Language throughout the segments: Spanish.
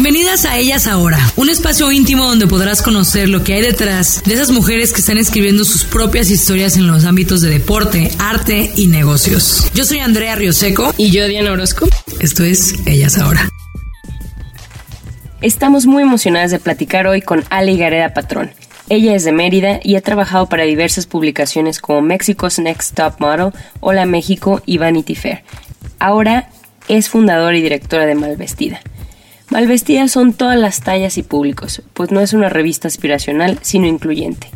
Bienvenidas a Ellas Ahora, un espacio íntimo donde podrás conocer lo que hay detrás de esas mujeres que están escribiendo sus propias historias en los ámbitos de deporte, arte y negocios. Yo soy Andrea Rioseco Y yo, Diana Orozco. esto es Ellas Ahora. Estamos muy emocionadas de platicar hoy con Ali Gareda Patrón. Ella es de Mérida y ha trabajado para diversas publicaciones como Mexico's Next Top Model, Hola México y Vanity Fair. Ahora es fundadora y directora de Malvestida. Malvestida son todas las tallas y públicos, pues no es una revista aspiracional, sino incluyente.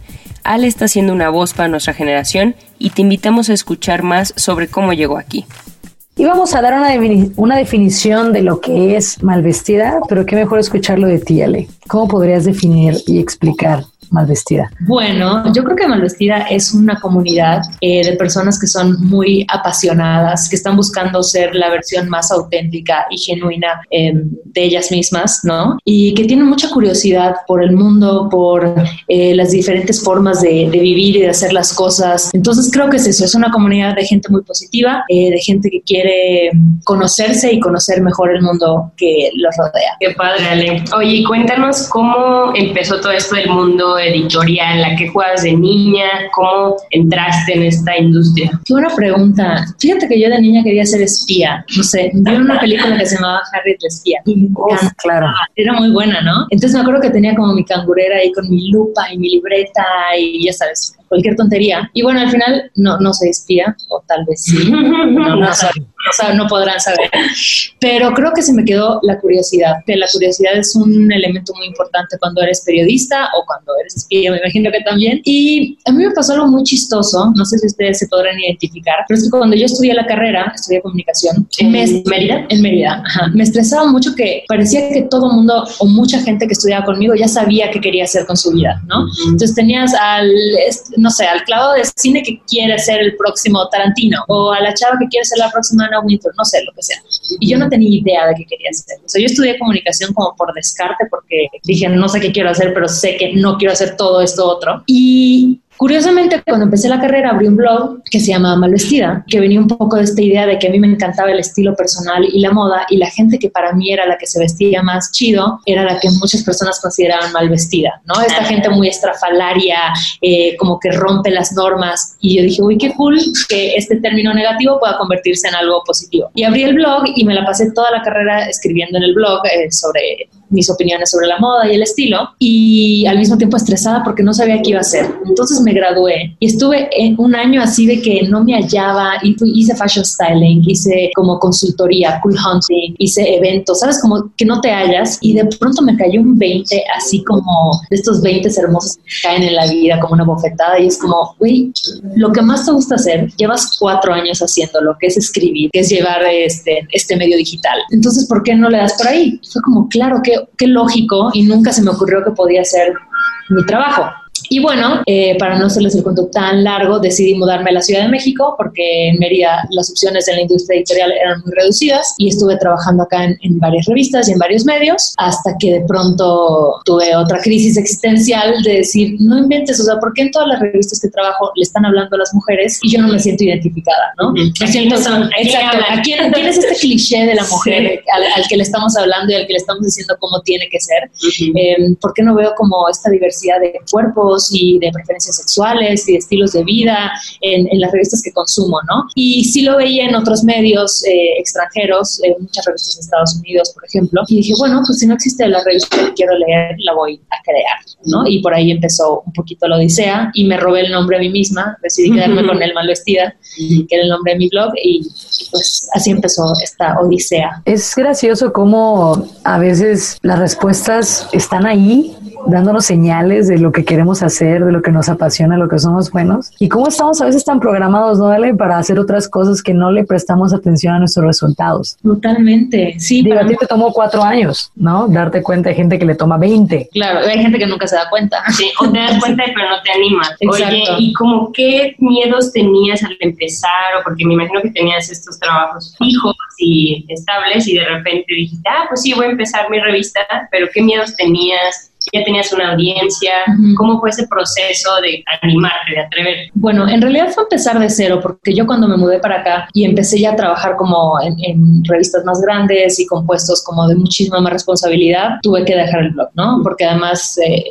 Ale está siendo una voz para nuestra generación y te invitamos a escuchar más sobre cómo llegó aquí. Y vamos a dar una, una definición de lo que es malvestida, pero qué mejor escucharlo de ti, Ale. ¿Cómo podrías definir y explicar malvestida? Bueno, yo creo que Malvestida es una comunidad eh, de personas que son muy apasionadas, que están buscando ser la versión más auténtica y genuina eh, de ellas mismas, ¿no? Y que tienen mucha curiosidad por el mundo, por eh, las diferentes formas de, de vivir y de hacer las cosas. Entonces creo que es eso, es una comunidad de gente muy positiva, eh, de gente que quiere conocerse y conocer mejor el mundo que los rodea. Qué padre, Ale. Oye, cuéntanos cómo empezó todo esto del mundo editorial, la que juegas de niña, cómo entraste en esta industria. Qué buena pregunta. Fíjate que yo de niña quería ser espía. No sé, vi una película que se llamaba Harriet la espía. Y encantaba. claro. Era muy buena, ¿no? Entonces me acuerdo que tenía como mi cangurera ahí con mi lupa y mi libreta y ya sabes, cualquier tontería. Y bueno, al final no, no soy espía, o tal vez sí. No, no, sab- no podrán saber. Pero creo que se me quedó la curiosidad, que la curiosidad es un elemento muy importante cuando eres periodista o cuando eres espía, me imagino que también. Y a mí me pasó algo muy chistoso, no sé si ustedes se podrán identificar, pero es que cuando yo estudié la carrera, estudié comunicación, ¿En me- Mérida? En Mérida, ajá. Me estresaba mucho que parecía que todo el mundo o mucha gente que estudiaba conmigo ya sabía qué quería hacer con su vida, ¿no? Entonces tenías al, no sé, al clavo de cine que quiere ser el próximo Tarantino o a la chava que quiere ser la próxima Anna Wintour, no sé, lo que sea. Y yo no tenía idea de qué quería hacer. O sea, yo estudié comunicación como por descarte porque dije, no sé qué quiero hacer, pero sé que no quiero hacer todo esto otro. Y Curiosamente, cuando empecé la carrera, abrí un blog que se llama Malvestida, que venía un poco de esta idea de que a mí me encantaba el estilo personal y la moda, y la gente que para mí era la que se vestía más chido, era la que muchas personas consideraban mal vestida, ¿no? Esta gente muy estrafalaria, eh, como que rompe las normas, y yo dije, uy, qué cool que este término negativo pueda convertirse en algo positivo. Y abrí el blog y me la pasé toda la carrera escribiendo en el blog eh, sobre mis opiniones sobre la moda y el estilo y al mismo tiempo estresada porque no sabía qué iba a hacer. Entonces me gradué y estuve en un año así de que no me hallaba y hice fashion styling, hice como consultoría, cool hunting, hice eventos, sabes, como que no te hallas y de pronto me cayó un 20 así como de estos 20 hermosos que caen en la vida como una bofetada y es como, güey, lo que más te gusta hacer, llevas cuatro años haciéndolo, que es escribir, que es llevar este, este medio digital. Entonces, ¿por qué no le das por ahí? Fue como, claro, qué, lógico y nunca se me ocurrió que podía ser mi trabajo. Y bueno, eh, para no hacerles el cuento tan largo, decidí mudarme a la Ciudad de México porque en Mérida las opciones en la industria editorial eran muy reducidas y estuve trabajando acá en, en varias revistas y en varios medios hasta que de pronto tuve otra crisis existencial de decir, no inventes, o sea, ¿por qué en todas las revistas que trabajo le están hablando a las mujeres y yo no me siento identificada, ¿no? Me siento, ¿A quién son? ¿A quién exacto? ¿a quién, quién es este cliché de la mujer al, al que le estamos hablando y al que le estamos diciendo cómo tiene que ser? Eh, ¿Por qué no veo como esta diversidad de cuerpos y de preferencias sexuales y de estilos de vida en, en las revistas que consumo, ¿no? Y sí lo veía en otros medios eh, extranjeros, en muchas revistas de Estados Unidos, por ejemplo, y dije, bueno, pues si no existe la revista que quiero leer, la voy a crear, ¿no? Y por ahí empezó un poquito la odisea y me robé el nombre a mí misma, decidí quedarme con el mal vestida, que era el nombre de mi blog, y pues así empezó esta odisea. Es gracioso cómo a veces las respuestas están ahí dándonos señales de lo que queremos hacer, de lo que nos apasiona, lo que somos buenos. Y cómo estamos a veces tan programados, ¿no, Ale? Para hacer otras cosas que no le prestamos atención a nuestros resultados. Totalmente, sí. Digo, a ti te tomó cuatro años, ¿no? Darte cuenta de gente que le toma 20. Claro, hay gente que nunca se da cuenta. Sí, o te das cuenta pero no te animas. Oye, ¿y como qué miedos tenías al empezar? O porque me imagino que tenías estos trabajos fijos y estables y de repente dijiste, ah, pues sí, voy a empezar mi revista, pero ¿qué miedos tenías? Ya tenías una audiencia, ¿cómo fue ese proceso de animarte, de atrever? Bueno, en realidad fue empezar de cero, porque yo cuando me mudé para acá y empecé ya a trabajar como en, revistas más grandes y con puestos como de muchísima más responsabilidad, tuve que dejar el blog, ¿no? Porque además eh,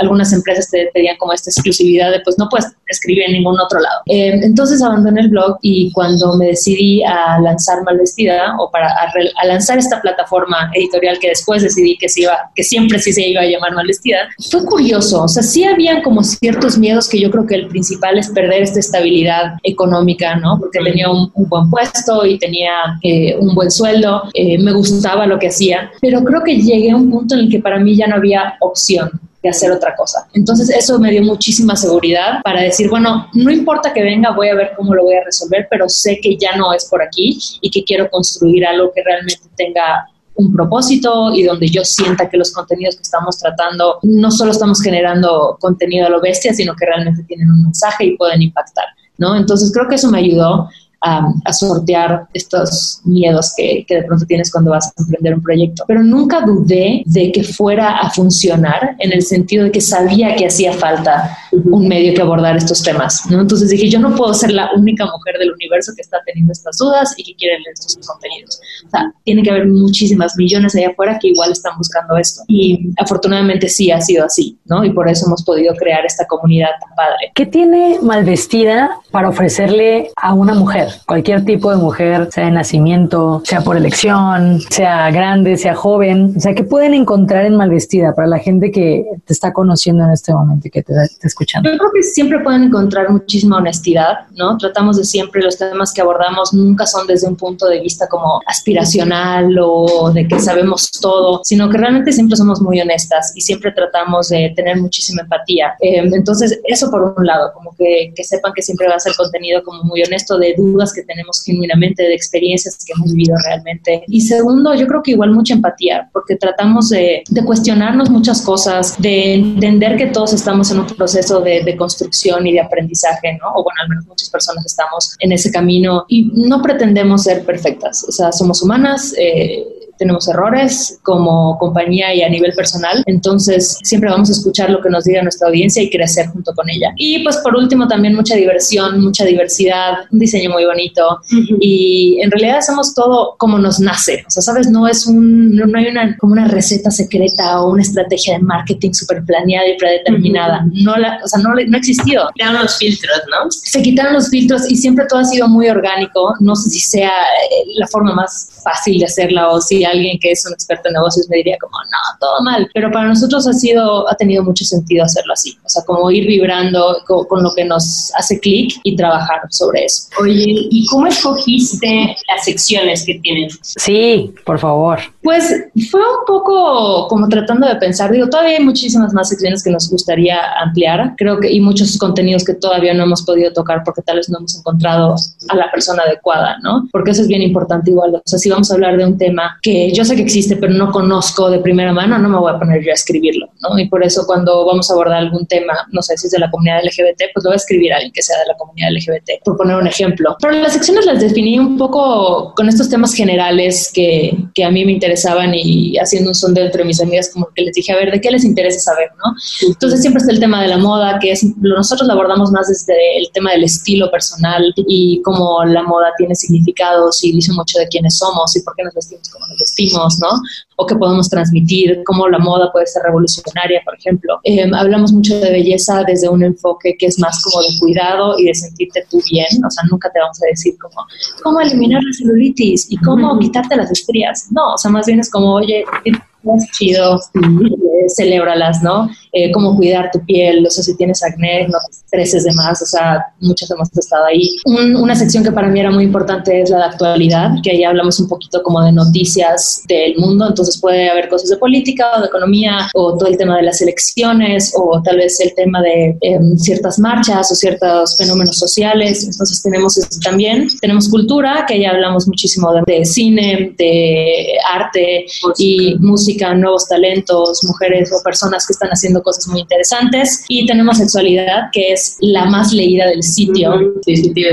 algunas empresas te pedían como esta exclusividad de pues no puedes escribir en ningún otro lado. Eh, entonces abandoné el blog y cuando me decidí a lanzar Malvestida o para a, lanzar esta plataforma editorial que después decidí que se iba, que siempre sí se iba a llamar vestida, fue curioso, o sea, sí habían como ciertos miedos que yo creo que el principal es perder esta estabilidad económica, ¿no? Porque tenía un, buen puesto y tenía eh, un buen sueldo, eh, me gustaba lo que hacía, pero creo que llegué a un punto en el que para mí ya no había opción de hacer otra cosa. Entonces eso me dio muchísima seguridad para decir, bueno, no importa que venga, voy a ver cómo lo voy a resolver, pero sé que ya no es por aquí y que quiero construir algo que realmente tenga un propósito y donde yo sienta que los contenidos que estamos tratando no solo estamos generando contenido a lo bestia, sino que realmente tienen un mensaje y pueden impactar, ¿no? Entonces creo que eso me ayudó a, sortear estos miedos que, que, de pronto tienes cuando vas a emprender un proyecto. Pero nunca dudé de que fuera a funcionar en el sentido de que sabía que hacía falta un medio que abordar estos temas. ¿no? Entonces dije, yo no puedo ser la única mujer del universo que está teniendo estas dudas y que quiere leer estos contenidos. O sea, tiene que haber muchísimas millones allá afuera que igual están buscando esto. Y afortunadamente sí ha sido así, ¿no? Y por eso hemos podido crear esta comunidad tan padre. ¿Qué tiene Malvestida para ofrecerle a una mujer? cualquier tipo de mujer, sea de nacimiento, sea por elección, sea grande, sea joven, o sea, ¿qué pueden encontrar en Malvestida para la gente que te está conociendo en este momento y que te está escuchando? Yo creo que siempre pueden encontrar muchísima honestidad, ¿no? Tratamos de siempre, los temas que abordamos nunca son desde un punto de vista como aspiracional o de que sabemos todo, sino que realmente siempre somos muy honestas y siempre tratamos de tener muchísima empatía. Eh, entonces, eso por un lado, como que, que sepan que siempre va a ser contenido como muy honesto de dudas que tenemos genuinamente, de experiencias que hemos vivido realmente. Y segundo, yo creo que igual mucha empatía, porque tratamos de, cuestionarnos muchas cosas, de entender que todos estamos en un proceso de, construcción y de aprendizaje, ¿no? O bueno, al menos muchas personas estamos en ese camino y no pretendemos ser perfectas, o sea, somos humanas. Eh, tenemos errores como compañía y a nivel personal, entonces siempre vamos a escuchar lo que nos diga nuestra audiencia y crecer junto con ella. Y pues por último también mucha diversión, mucha diversidad, un diseño muy bonito. Y en realidad hacemos todo como nos nace, o sea, sabes, no es un, no hay una como una receta secreta o una estrategia de marketing súper planeada y predeterminada, no la, o sea, no, no ha existido. Quitaron los filtros, ¿no? Se quitaron los filtros y siempre todo ha sido muy orgánico, no sé si sea eh, la forma más fácil de hacerla o si alguien que es un experto en negocios me diría como, no, todo mal. Pero para nosotros ha sido, ha tenido mucho sentido hacerlo así. O sea, como ir vibrando con, lo que nos hace clic y trabajar sobre eso. Oye, ¿y cómo escogiste las secciones que tienen? Sí, por favor. Pues fue un poco como tratando de pensar, digo, todavía hay muchísimas más secciones que nos gustaría ampliar, creo que, y muchos contenidos que todavía no hemos podido tocar porque tal vez no hemos encontrado a la persona adecuada, ¿no? Porque eso es bien importante igual. O sea, si vamos a hablar de un tema que yo sé que existe, pero no conozco de primera mano, no me voy a poner yo a escribirlo, ¿no? Y por eso cuando vamos a abordar algún tema, no sé si es de la comunidad LGBT, pues lo voy a escribir alguien que sea de la comunidad LGBT, por poner un ejemplo. Pero las secciones las definí un poco con estos temas generales que, que a mí me interesaban y haciendo un sondeo entre mis amigas, como que les dije, a ver, ¿de qué les interesa saber, no? Entonces siempre está el tema de la moda, que es, nosotros lo abordamos más desde el tema del estilo personal y cómo la moda tiene significados y dice mucho de quiénes somos y por qué nos vestimos como nos vestimos, ¿no? O qué podemos transmitir, cómo la moda puede ser revolucionaria, por ejemplo. Em, hablamos mucho de belleza desde un enfoque que es más como de cuidado y de sentirte tú bien, o sea, nunca te vamos a decir como cómo eliminar la celulitis y cómo quitarte las estrías, no, o sea, más bien es como, oye, es chido, eh, celébralas, ¿no? Eh, cómo cuidar tu piel, o sea, si tienes acné, no te estreses de más, o sea, muchas hemos estado ahí. una sección que para mí era muy importante es la de actualidad, que ahí hablamos un poquito como de noticias del mundo, entonces puede haber cosas de política o de economía o todo el tema de las elecciones o tal vez el tema de em, ciertas marchas o ciertos fenómenos sociales, entonces tenemos eso también. Tenemos cultura, que ya hablamos muchísimo de, cine, de arte y música, nuevos talentos, mujeres o personas que están haciendo cosas muy interesantes. Y tenemos sexualidad, que es la más leída del sitio,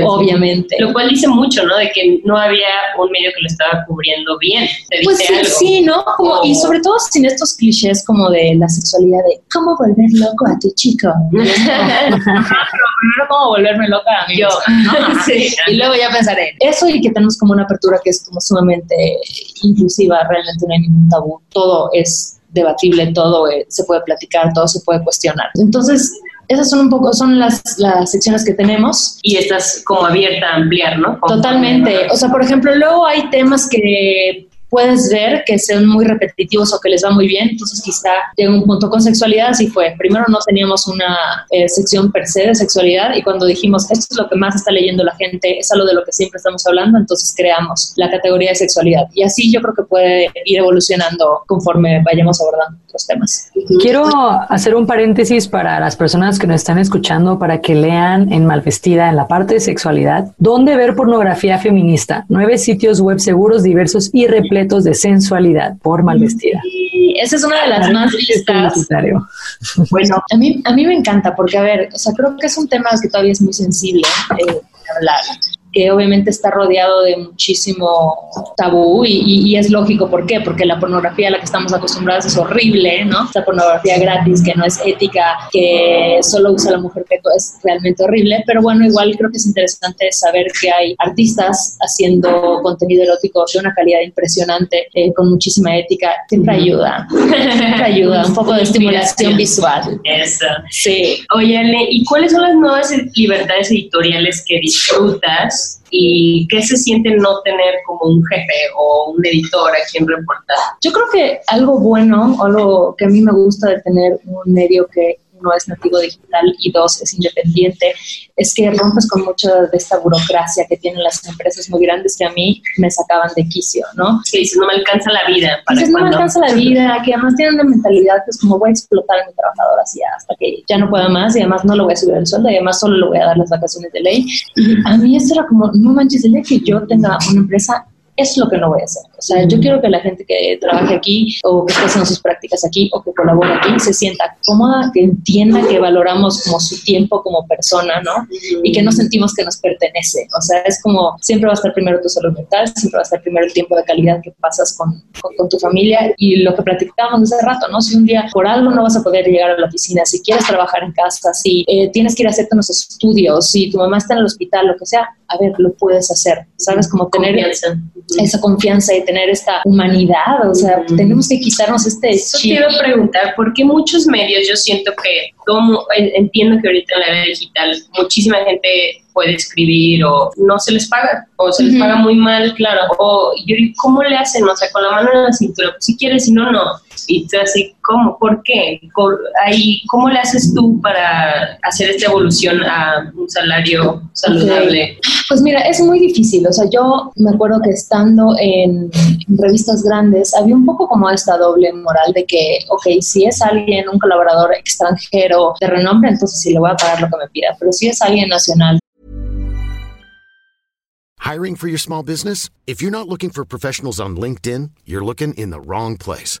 obviamente. Lo cual dice mucho, ¿no? De que no había un medio que lo estaba cubriendo bien. pues sí, sí, ¿no? Como, Y sobre todo sin estos clichés como de la sexualidad, de cómo volver loco a tu chico. primero cómo volverme loca a mí. Yo. sí. Y luego ya pensaré en eso y que tenemos como una apertura que es como sumamente inclusiva, realmente no hay ningún tabú. Todo es debatible, todo eh, se puede platicar, todo se puede cuestionar. Entonces, esas son un poco, son las, las secciones que tenemos. Y estás como abierta a ampliar, ¿no? Totalmente. O sea, por ejemplo, luego hay temas que puedes ver que son muy repetitivos o que les va muy bien, entonces quizá llega un punto con sexualidad, así fue. Primero no teníamos una eh, sección per se de sexualidad y cuando dijimos esto es lo que más está leyendo la gente, es algo de lo que siempre estamos hablando, entonces creamos la categoría de sexualidad. Y así yo creo que puede ir evolucionando conforme vayamos abordando los temas. Quiero hacer un paréntesis para las personas que nos están escuchando para que lean en Malvestida en la parte de sexualidad, dónde ver pornografía feminista, nueve sitios web seguros, diversos y repletos de sensualidad por Malvestida. Sí, esa es una de las más vistas. Bueno, a mí, a mí me encanta porque, a ver, o sea, creo que es un tema que todavía es muy sensible eh, hablar que obviamente está rodeado de muchísimo tabú y, es lógico, ¿por qué? Porque la pornografía a la que estamos acostumbrados es horrible, ¿no? Esta pornografía gratis que no es ética, que solo usa la mujer que es realmente horrible, pero bueno, igual creo que es interesante saber que hay artistas haciendo contenido erótico de una calidad impresionante, eh, con muchísima ética, siempre ayuda, siempre ayuda, un poco de estimulación visual. Eso. Sí. Oye, ¿y cuáles son las nuevas libertades editoriales que disfrutas y qué se siente no tener como un jefe o un editor a quien reportar. Yo creo que algo bueno, o algo que a mí me gusta de tener un medio que uno es nativo digital y dos es independiente, es que rompes con mucha de esta burocracia que tienen las empresas muy grandes que a mí me sacaban de quicio, ¿no? Que dices, no me alcanza la vida. Para dices, no me alcanza la vida, que además tienen una mentalidad que es como voy a explotar a mi trabajador así hasta que ya no pueda más y además no le voy a subir el sueldo y además solo le voy a dar las vacaciones de ley. Y a mí esto era como, no manches, el día que yo tenga una empresa es lo que no voy a hacer. O sea, yo quiero que la gente que trabaje aquí o que esté haciendo sus prácticas aquí o que colabore aquí se sienta cómoda, que entienda que valoramos como su tiempo como persona, ¿no? Y que no sentimos que nos pertenece. O sea, es como siempre va a estar primero tu salud mental, siempre va a estar primero el tiempo de calidad que pasas con, con, tu familia y lo que platicábamos hace rato, ¿no? Si un día por algo no vas a poder llegar a la oficina, si quieres trabajar en casa, si eh, tienes que ir a hacerte unos estudios, si tu mamá está en el hospital, lo que sea, a ver, lo puedes hacer, ¿sabes? Como tener esa confianza y tener esta humanidad, o sea, tenemos que quitarnos este Eso te iba a preguntar, ¿por qué muchos medios, yo siento que, como entiendo que ahorita en la era digital muchísima gente puede escribir o no se les paga o se les paga muy mal, claro, o yo ¿cómo le hacen? O sea, con la mano en la cintura, pues, si quieres, si no, no. Y tú así, ¿cómo? ¿Por qué? ahí, ¿Cómo le haces tú para hacer esta evolución a un salario saludable? Pues mira, es muy difícil. O sea, yo me acuerdo que estando en, revistas grandes había un poco como esta doble moral de que, ok, si es alguien, un colaborador extranjero de renombre, entonces sí le voy a pagar lo que me pida. Pero si es alguien nacional, Hiring for your small business? If you're not looking for professionals on LinkedIn, you're looking in the wrong place.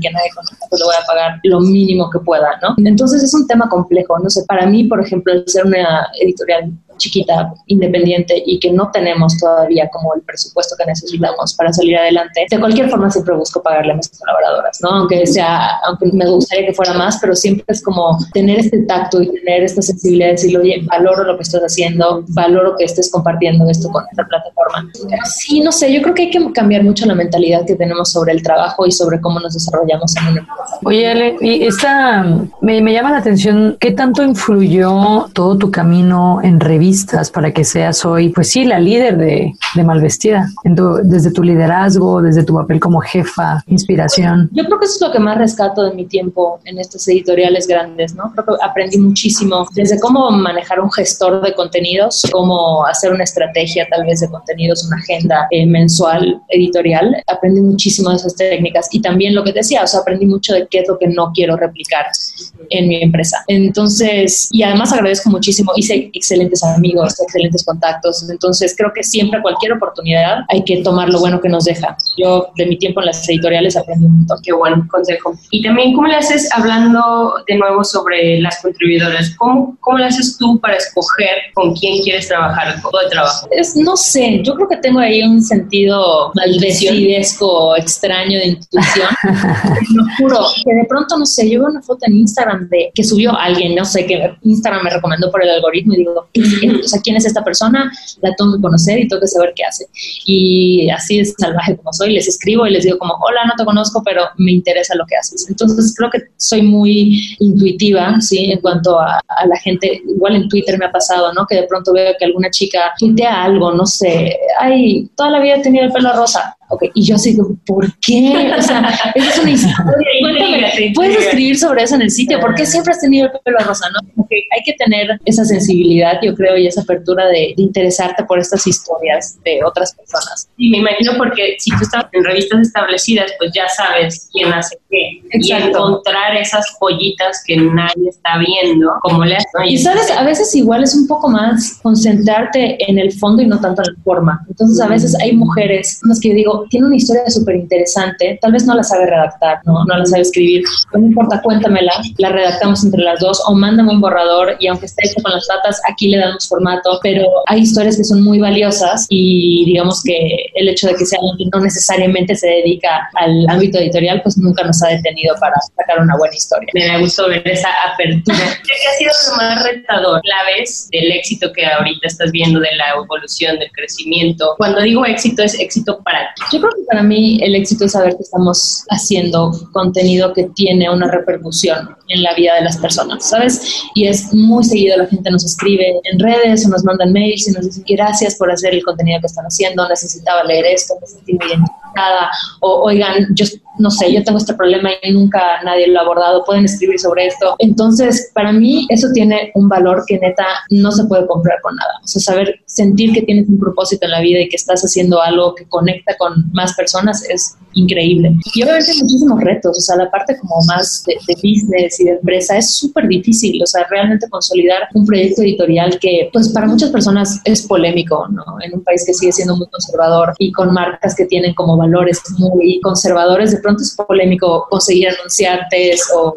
Que nadie conozca, pues le voy a pagar lo mínimo que pueda, ¿no? Entonces es un tema complejo, no sé, para mí, por ejemplo, el ser una editorial chiquita, independiente y que no tenemos todavía como el presupuesto que necesitamos para salir adelante, de cualquier forma siempre busco pagarle a mis colaboradoras, ¿no? Aunque sea, aunque me gustaría que fuera más, pero siempre es como tener este tacto y tener esta sensibilidad de decir, oye, valoro lo que estás haciendo, valoro que estés compartiendo esto con esta plataforma. Sí, no sé, yo creo que hay que cambiar mucho la mentalidad que tenemos sobre el trabajo y sobre cómo nos desarrollamos en una empresa. Oye, Ale, y esta, me, me llama la atención, ¿qué tanto influyó todo tu camino en revistas para que seas hoy, pues sí, la líder de, de Malvestida, desde tu liderazgo, desde tu papel como jefa, inspiración? Yo creo que eso es lo que más rescato de mi tiempo en estas editoriales grandes, ¿no? Creo que aprendí muchísimo desde cómo manejar un gestor de contenidos, cómo hacer una estrategia tal vez de contenidos, una agenda eh, mensual editorial. Aprendí muchísimo de esas técnicas y también lo que decía, o sea, aprendí mucho de qué es lo que no quiero replicar en mi empresa. Entonces, y además agradezco muchísimo, hice excelentes amigos, excelentes contactos, entonces creo que siempre cualquier oportunidad hay que tomar lo bueno que nos deja. Yo de mi tiempo en las editoriales aprendí un montón. Qué buen consejo. Y también, ¿cómo le haces hablando de nuevo sobre las contribuidoras? ¿Cómo, cómo le haces tú para escoger con quién quieres trabajar, todo de trabajo? Es, no sé, yo creo que tengo ahí un sentido maldecidesco extraño de intuición. lo juro, que de pronto, no sé, yo veo una foto en Instagram de que subió alguien, no sé, que Instagram me recomendó por el algoritmo y digo, sea, ¿quién es esta persona? La tengo que conocer y tengo que saber qué hace. Y así es salvaje como soy, les escribo y les digo como, hola, no te conozco, pero me interesa lo que haces. Entonces creo que soy muy intuitiva, ¿sí? En cuanto a, la gente, igual en Twitter me ha pasado, ¿no? Que de pronto veo que alguna chica tuitea algo, no sé, ay, toda la vida he tenido el pelo rosa, Okay. Y yo así, ¿por qué? O sea, esa es una historia. ¿puedes escribir sobre eso en el sitio? ¿Por qué siempre has tenido el pelo rosa? ¿no? hay que tener esa sensibilidad, yo creo, y esa apertura de, interesarte por estas historias de otras personas. Y me imagino porque si tú estás en revistas establecidas, pues ya sabes quién hace qué. Y encontrar esas joyitas que nadie está viendo, como le. Y sabes, a veces igual es un poco más concentrarte en el fondo y no tanto en la forma. Entonces, a veces hay mujeres, las que yo digo, tiene una historia súper interesante, tal vez no la sabe redactar, ¿no? no la sabe escribir, no importa, cuéntamela, la redactamos entre las dos o mándame un borrador y aunque esté hecho con las patas, aquí le damos formato, pero hay historias que son muy valiosas y digamos que el hecho de que sea alguien que no necesariamente se dedica al ámbito editorial, pues nunca nos ha detenido para sacar una buena historia. Me da gusto ver esa apertura. ¿Qué ha sido lo más retador? La vez del éxito que ahorita estás viendo, de la evolución, del crecimiento. Cuando digo éxito, es éxito para ti yo creo que para mí el éxito es saber que estamos haciendo contenido que tiene una repercusión en la vida de las personas, ¿sabes? Y es muy seguido la gente nos escribe en redes o nos mandan mails y nos dicen gracias por hacer el contenido que están haciendo, necesitaba leer esto, me sentí muy identificada, o oigan, yo no sé, yo tengo este problema y nunca nadie lo ha abordado, pueden escribir sobre esto. Entonces, para mí eso tiene un valor que neta no se puede comprar con nada. O sea, saber sentir que tienes un propósito en la vida y que estás haciendo algo que conecta con más personas es increíble. Y obviamente hay muchísimos retos, o sea, la parte como más de, business y de empresa es súper difícil, o sea, realmente consolidar un proyecto editorial que, pues, para muchas personas es polémico, ¿no? En un país que sigue siendo muy conservador y con marcas que tienen como valores muy conservadores, de pronto es polémico conseguir anunciantes o,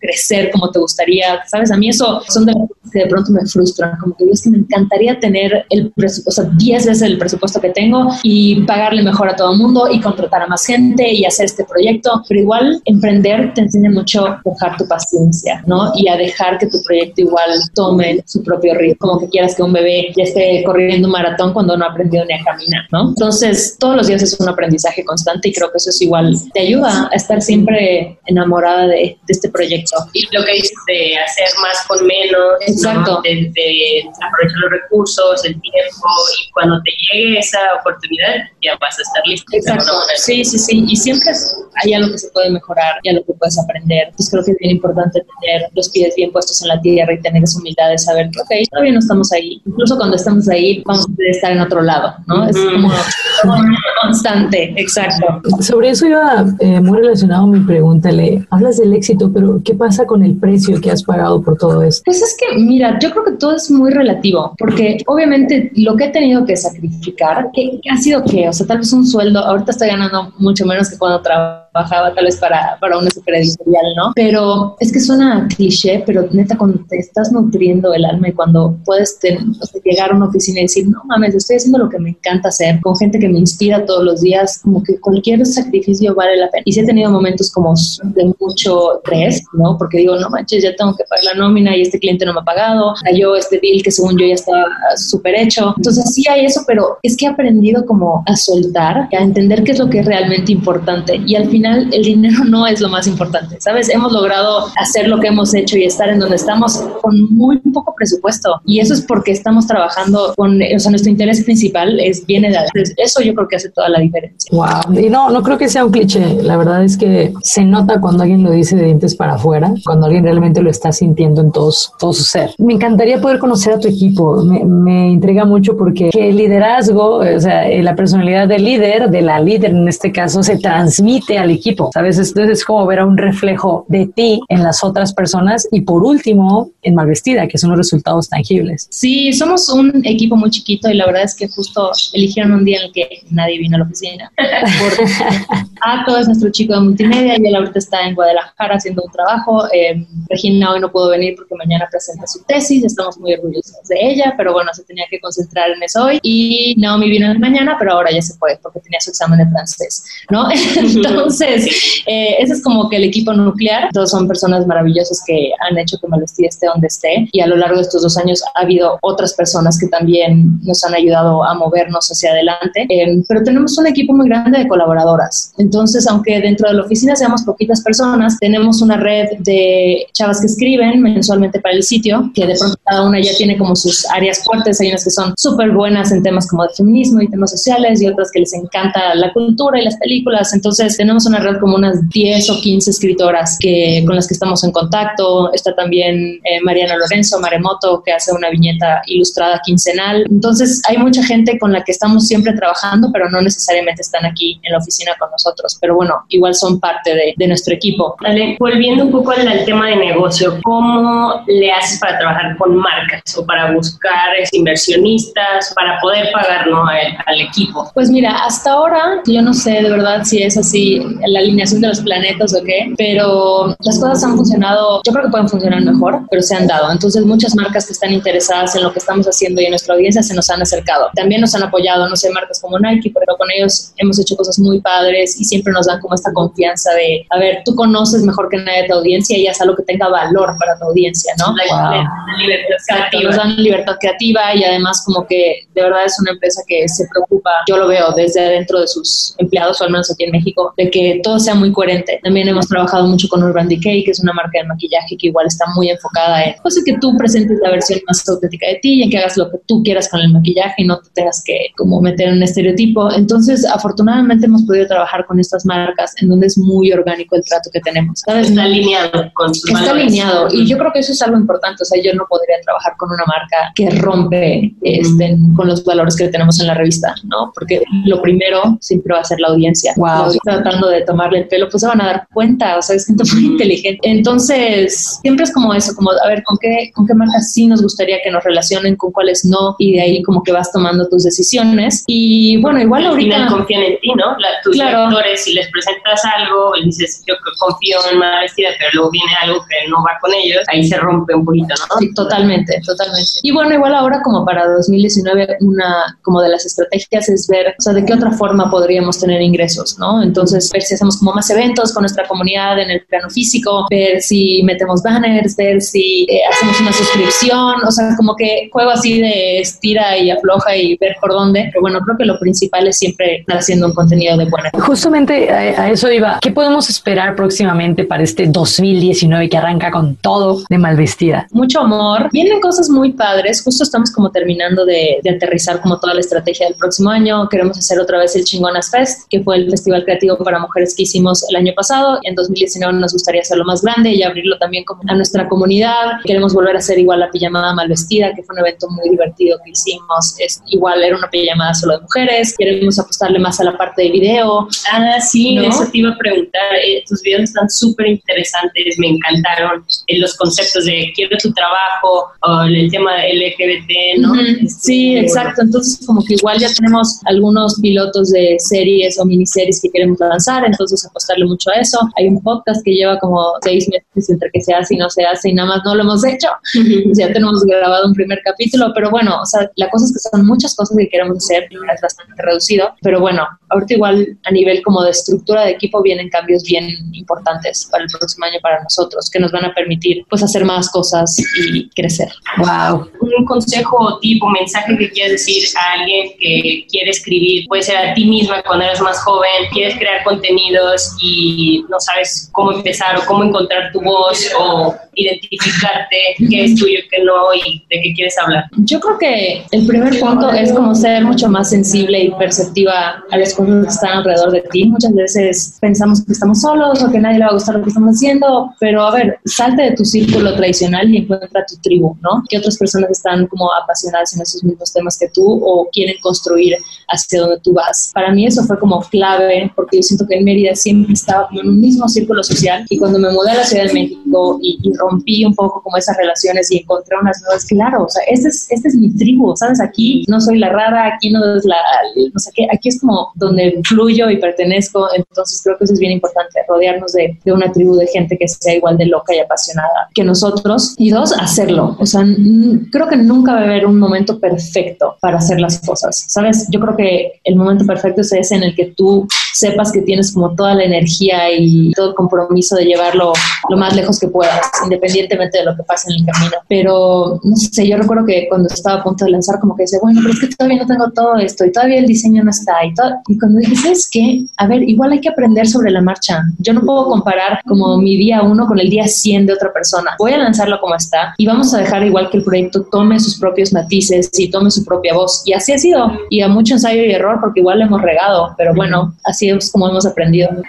crecer como te gustaría, ¿sabes? A mí eso son de las que de pronto me frustran, como que es que me encantaría tener el presupuesto, o sea, 10 veces el presupuesto que tengo y pagarle mejor a todo el mundo y contratar a más gente y hacer este proyecto, pero igual emprender te enseña mucho a dejar tu paciencia, ¿no? Y a dejar que tu proyecto igual tome su propio ritmo, como que quieras que un bebé ya esté corriendo un maratón cuando no ha aprendido ni a caminar, ¿no? Entonces, todos los días es un aprendizaje constante y creo que eso es igual, te ayuda a estar siempre enamorada de, este proyecto. Y lo que dices de hacer más con menos, exacto, de, aprovechar los recursos, el tiempo y cuando te llegue esa oportunidad ya vas a estar listo. Exacto, sí, sí, sí y siempre hay algo que se puede mejorar y algo que puedes aprender. Entonces creo que es bien importante tener los pies bien puestos en la tierra y tener esa humildad de saber que, ok, todavía no estamos ahí. Incluso cuando estamos ahí, vamos a estar en otro lado, ¿no? Es como, constante, exacto. Sobre eso iba eh, muy relacionado mi pregunta, Le. Hablas del éxito, pero ¿qué pasa con el precio que has pagado por todo esto? Pues es que, mira, yo creo que todo es muy relativo, porque obviamente lo que he tenido que sacrificar, que, ha sido que, o sea, tal vez un sueldo, ahorita estoy ganando mucho menos que cuando trabajaba trabajaba tal vez para, para una super editorial, ¿no? Pero es que suena cliché, pero neta, cuando te estás nutriendo el alma y cuando puedes llegar a una oficina y decir, no mames, estoy haciendo lo que me encanta hacer, con gente que me inspira todos los días, como que cualquier sacrificio vale la pena. Y sí he tenido momentos como de mucho estrés, ¿no? Porque digo, no manches, ya tengo que pagar la nómina y este cliente no me ha pagado, cayó este deal que según yo ya estaba súper hecho. Entonces sí hay eso, pero es que he aprendido como a soltar, a entender qué es lo que es realmente importante. Y al final el dinero no es lo más importante, ¿sabes? Hemos logrado hacer lo que hemos hecho y estar en donde estamos con muy poco presupuesto. Y eso es porque estamos trabajando con, o sea, nuestro interés principal es viene de Eso yo creo que hace toda la diferencia. Wow. Y no, no creo que sea un cliché. La verdad es que se nota cuando alguien lo dice de dientes para afuera, cuando alguien realmente lo está sintiendo en todos, todo su ser. Me encantaría poder conocer a tu equipo. Me, me intriga mucho porque el liderazgo, o sea, la personalidad del líder, de la líder en este caso, se transmite al equipo. ¿Sabes? Entonces es como ver a un reflejo de ti en las otras personas. Y por último, en Malvestida, que son los resultados tangibles. Sí, somos un equipo muy chiquito y la verdad es que justo eligieron un día en el que nadie vino a la oficina. Ato es nuestro chico de multimedia y él ahorita está en Guadalajara haciendo un trabajo. Eh, Regina hoy no pudo venir porque mañana presenta su tesis, estamos muy orgullosos de ella, pero bueno, se tenía que concentrar en eso hoy. Y Naomi vino en la mañana, pero ahora ya se puede porque tenía su examen de francés, ¿no? Entonces, eh, ese es como que el equipo nuclear. Todos son personas maravillosas que han hecho que Malvestida esté donde esté y a lo largo de estos dos años ha habido otras personas que también nos han ayudado a movernos hacia adelante. Eh, pero tenemos un equipo muy grande de colaboradoras. Entonces, aunque dentro de la oficina seamos poquitas personas, tenemos una red de chavas que escriben mensualmente para el sitio, que de pronto cada una ya tiene como sus áreas fuertes. Hay unas que son súper buenas en temas como de feminismo y temas sociales y otras que les encanta la cultura y las películas. Entonces, tenemos una red como unas 10 o 15 escritoras que, con las que estamos en contacto. Está también eh, Mariana Lorenzo, Maremoto, que hace una viñeta ilustrada quincenal. Entonces, hay mucha gente con la que estamos siempre trabajando, pero no necesariamente están aquí en la oficina con nosotros. Pero bueno, igual son parte de, de nuestro equipo. Vale, volviendo un poco al, tema de negocio, ¿cómo le haces para trabajar con marcas o para buscar inversionistas, para poder pagar al, equipo? Pues mira, hasta ahora yo no sé de verdad si es así la alineación de los planetas o qué, pero las cosas han funcionado, yo creo que pueden funcionar mejor, pero se han dado. Entonces muchas marcas que están interesadas en lo que estamos haciendo y en nuestra audiencia se nos han acercado. También nos han apoyado, no sé, marcas como Nike, pero con ellos hemos hecho cosas muy padres y siempre nos dan como esta confianza de, a ver, tú conoces mejor que nadie tu audiencia y haz algo que tenga valor para tu audiencia, ¿no? libertad creativa. Nos dan libertad creativa y además como que de verdad es una empresa que se preocupa, yo lo veo desde adentro de sus empleados, o al menos aquí en México, de que todo sea muy coherente. También hemos trabajado mucho con Urban Decay, que es una marca de maquillaje que igual está muy enfocada en, pues, que tú presentes la versión más auténtica de ti y en que hagas lo que tú quieras con el maquillaje y no te tengas que como meter en un estereotipo. Entonces, afortunadamente hemos podido trabajar con estas marcas en donde es muy orgánico el trato que tenemos. Está alineado con sus Está alineado y yo creo que eso es algo importante. O sea, yo no podría trabajar con una marca que rompe este, con los valores que tenemos en la revista, ¿no? Porque lo primero siempre va a ser la audiencia. Wow. tratando de tomarle el pelo, pues se van a dar cuenta, o sea, es gente muy inteligente. Entonces, siempre es como eso, como a ver, ¿con qué, con qué marcas sí nos gustaría que nos relacionen, con cuáles no? Y de ahí como que vas tomando tus decisiones. Y bueno, igual ahorita... confían en ti, ¿no? La, tus claro. lectores, si les presentas algo y dices, yo confío en una vestida, pero luego viene algo que no va con ellos, ahí se rompe un poquito, ¿no? Sí, totalmente, totalmente. Y bueno, igual ahora como para 2019, una como de las estrategias es ver, o sea, de qué otra forma podríamos tener ingresos, ¿no? Entonces, ver si hacemos como más eventos con nuestra comunidad en el plano físico, ver si metemos banners, ver si eh, hacemos una suscripción, o sea, como que juego así de estira y afloja y ver por dónde, pero bueno, creo que lo principal es siempre estar haciendo un contenido de buena. Justamente a, a eso iba, ¿qué podemos esperar próximamente para este 2019 que arranca con todo de Malvestida? Mucho amor, vienen cosas muy padres, justo estamos como terminando de, de aterrizar como toda la estrategia del próximo año, queremos hacer otra vez el Chingonas Fest, que fue el festival creativo para mujeres que hicimos el año pasado, en 2019 nos gustaría hacerlo más grande y abrirlo también como a nuestra comunidad, queremos volver a hacer igual la pijamada Malvestida, que fue un evento muy divertido que hicimos, es igual era una pijamada solo de mujeres, queremos apostarle más a la parte de video. Ah, sí, eso te iba a preguntar, eh, tus videos están súper interesantes, me encantaron eh, los conceptos de quiero tu trabajo, o el tema LGBT, ¿no? Este, sí, exacto. Entonces, como que igual ya tenemos algunos pilotos de series o miniseries que queremos lanzar. Entonces apostarle mucho a eso. Hay un podcast que lleva como seis meses entre que se hace y no se hace y nada más no lo hemos hecho. ya tenemos grabado un primer capítulo, pero bueno, o sea, la cosa es que son muchas cosas que queremos hacer, es bastante reducido, pero bueno, ahorita igual a nivel como de estructura de equipo vienen cambios bien importantes para el próximo año para nosotros, que nos van a permitir pues hacer más cosas y crecer. Wow. Un consejo, tipo, mensaje que quieres decir a alguien que quiere escribir, puede ser a ti misma cuando eres más joven, quieres crear contenidos y no sabes cómo empezar o cómo encontrar tu voz o identificarte qué es tuyo, qué no y de qué quieres hablar. Yo creo que el primer punto es como ser mucho más sensible y perceptiva a las cosas que están alrededor de ti. Muchas veces pensamos que estamos solos o que nadie le va a gustar lo que estamos haciendo, pero a ver, salte de tu círculo tradicional y encuentra tu tribu, ¿no? Que otras personas están como apasionadas en esos mismos temas que tú o quieren construir hacia donde tú vas. Para mí eso fue como clave porque yo siento que en Mérida siempre estaba como en un mismo círculo social y cuando me mudé a la Ciudad de México y, rompí un poco como esas relaciones y encontré unas nuevas, claro, o sea, este es, este es mi tribu, ¿sabes? Aquí no soy la rara, aquí no es la, no sé qué, aquí es como donde fluyo y pertenezco, entonces creo que eso es bien importante, rodearnos de, de una tribu de gente que sea igual de loca y apasionada que nosotros y dos, hacerlo, o sea, creo que nunca va a haber un momento perfecto para hacer las cosas, ¿sabes? Yo creo que el momento perfecto es ese en el que tú sepas que tienes como toda la energía y todo el compromiso de llevarlo lo más lejos que puedas, independientemente de lo que pase en el camino. Pero, no sé, yo recuerdo que cuando estaba a punto de lanzar, como que decía, bueno, pero es que todavía no tengo todo esto y todavía el diseño no está. Y, todo. y cuando dije, ¿sabes qué? A ver, igual hay que aprender sobre la marcha. Yo no puedo comparar como mi día uno con el día 100 de otra persona. Voy a lanzarlo como está y vamos a dejar igual que el proyecto tome sus propios matices y tome su propia voz. Y así ha sido. Y a mucho ensayo y error porque igual le hemos regado, pero bueno, así es como hemos aprendido.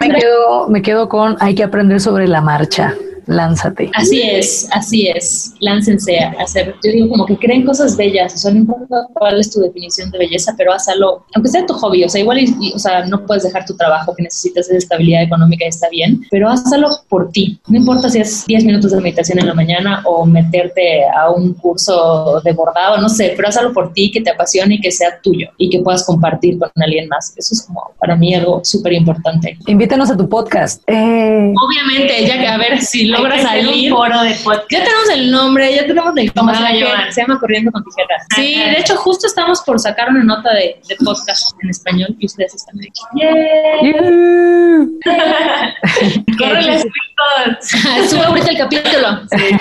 Me quedo, me quedo con hay que aprender sobre la marcha lánzate. Así es, así es, láncense a hacer, yo digo como que creen cosas bellas, o sea, no importa cuál es tu definición de belleza, pero hazlo, aunque sea tu hobby, o sea, igual, o sea, no puedes dejar tu trabajo que necesitas esa estabilidad económica y está bien, pero hazlo por ti, no importa si es 10 minutos de meditación en la mañana o meterte a un curso de bordado, no sé, pero hazlo por ti, que te apasione y que sea tuyo y que puedas compartir con alguien más. Eso es como para mí algo súper importante. Invítanos a tu podcast. Eh. Obviamente, ya que a ver si lo logra salir. foro de podcast. Ya tenemos el nombre, ya tenemos el ¿Cómo se, llama? se llama Corriendo con Tijeras. Sí, de hecho, justo estamos por sacar una nota de, de podcast en español y ustedes están aquí. ¡Corre Sube ahorita el capítulo. Sí.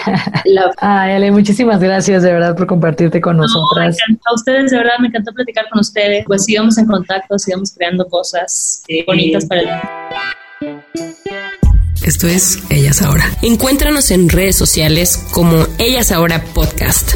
Ay, Ale, muchísimas gracias de verdad por compartirte con nosotras. a ustedes, de verdad, me encantó platicar con ustedes. Pues sigamos en contacto, sigamos creando cosas bonitas para el esto es Ellas Ahora. Encuéntranos en redes sociales como Ellas Ahora Podcast.